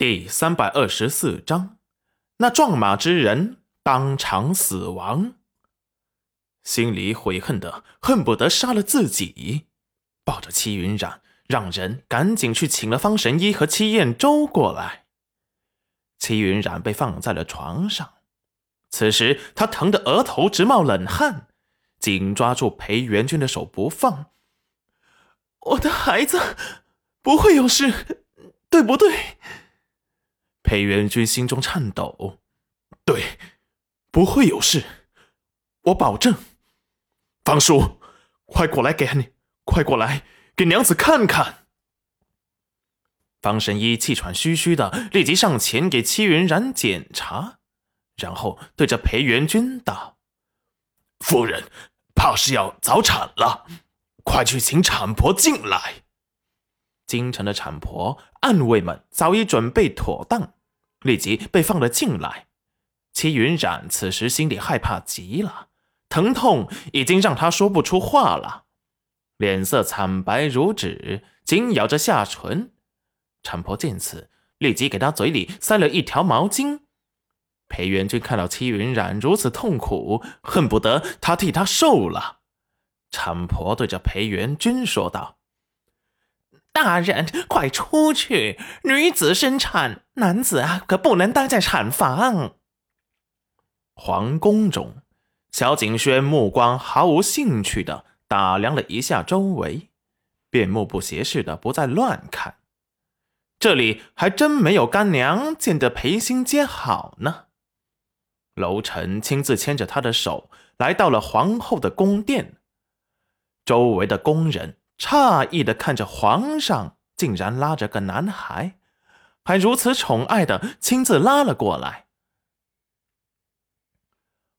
第三百二十四章，那撞马之人当场死亡。心里悔恨的恨不得杀了自己，抱着戚云染，让人赶紧去请了方神医和戚燕周过来。戚云染被放在了床上，此时他疼得额头直冒冷汗，紧抓住裴元君的手不放。我的孩子不会有事，对不对？裴元君心中颤抖，对，不会有事，我保证。方叔，快过来给你，快过来给娘子看看。方神医气喘吁吁的，立即上前给戚云然检查，然后对着裴元君道：“夫人，怕是要早产了，快去请产婆进来。”京城的产婆、暗卫们早已准备妥当。立即被放了进来。戚云染此时心里害怕极了，疼痛已经让他说不出话了，脸色惨白如纸，紧咬着下唇。产婆见此，立即给他嘴里塞了一条毛巾。裴元君看到戚云染如此痛苦，恨不得他替他受了。产婆对着裴元君说道。大人，快出去！女子生产，男子啊可不能待在产房。皇宫中，萧景轩目光毫无兴趣的打量了一下周围，便目不斜视的不再乱看。这里还真没有干娘见得裴心接好呢。楼臣亲自牵着他的手来到了皇后的宫殿，周围的宫人。诧异的看着皇上，竟然拉着个男孩，还如此宠爱的亲自拉了过来。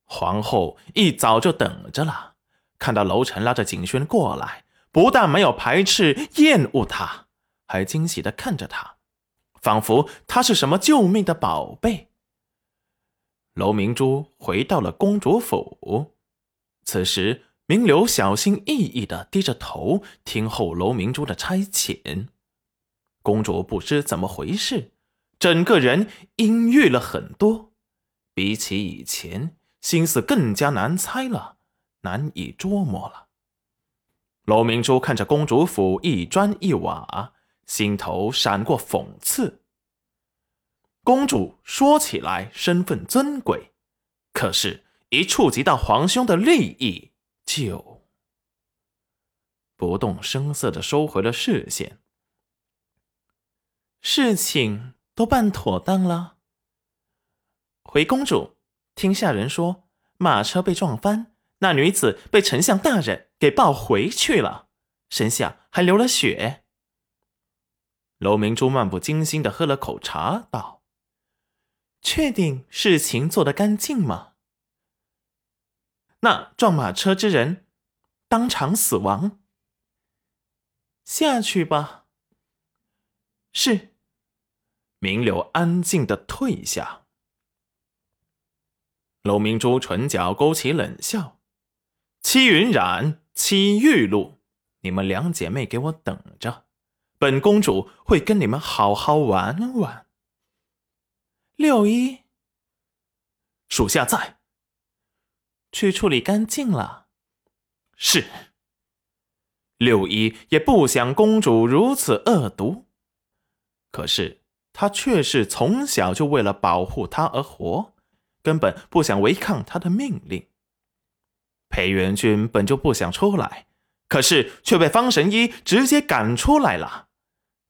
皇后一早就等着了，看到楼臣拉着景轩过来，不但没有排斥厌恶他，还惊喜的看着他，仿佛他是什么救命的宝贝。楼明珠回到了公主府，此时。明流小心翼翼的低着头听候楼明珠的差遣。公主不知怎么回事，整个人阴郁了很多，比起以前，心思更加难猜了，难以捉摸了。楼明珠看着公主府一砖一瓦，心头闪过讽刺。公主说起来身份尊贵，可是，一触及到皇兄的利益。就不动声色的收回了视线。事情都办妥当了。回公主，听下人说，马车被撞翻，那女子被丞相大人给抱回去了，身下还流了血。楼明珠漫不经心的喝了口茶，道：“确定事情做得干净吗？”那撞马车之人当场死亡。下去吧。是。明柳安静的退下。楼明珠唇角勾起冷笑：“戚云染、戚玉露，你们两姐妹给我等着，本公主会跟你们好好玩玩。”六一，属下在。去处理干净了。是。六一也不想公主如此恶毒，可是他却是从小就为了保护她而活，根本不想违抗他的命令。裴元君本就不想出来，可是却被方神医直接赶出来了。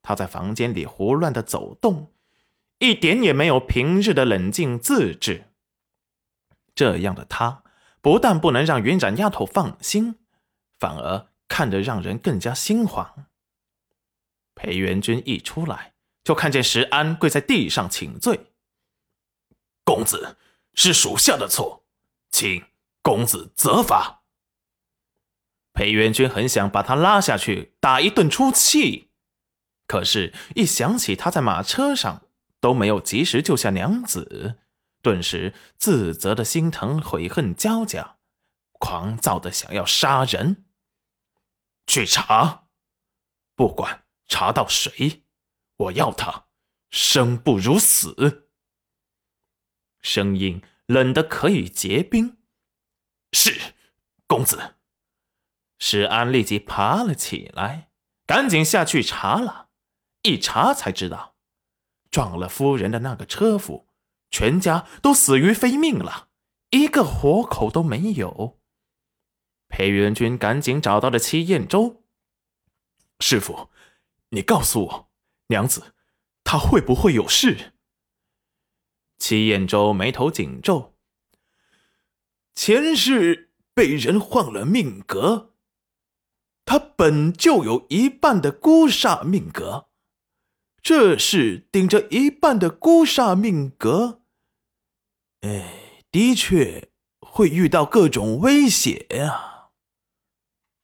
他在房间里胡乱的走动，一点也没有平日的冷静自制。这样的他。不但不能让云染丫头放心，反而看得让人更加心慌。裴元君一出来，就看见石安跪在地上请罪：“公子是属下的错，请公子责罚。”裴元君很想把他拉下去打一顿出气，可是，一想起他在马车上都没有及时救下娘子。顿时自责的心疼悔恨交加，狂躁的想要杀人。去查，不管查到谁，我要他生不如死。声音冷得可以结冰。是，公子。石安立即爬了起来，赶紧下去查了。一查才知道，撞了夫人的那个车夫，全家都死于非命了，一个活口都没有。裴元君赶紧找到了戚彦州。师傅，你告诉我，娘子她会不会有事？戚彦州眉头紧皱。前世被人换了命格，他本就有一半的孤煞命格，这是顶着一半的孤煞命格，哎，的确会遇到各种危险呀。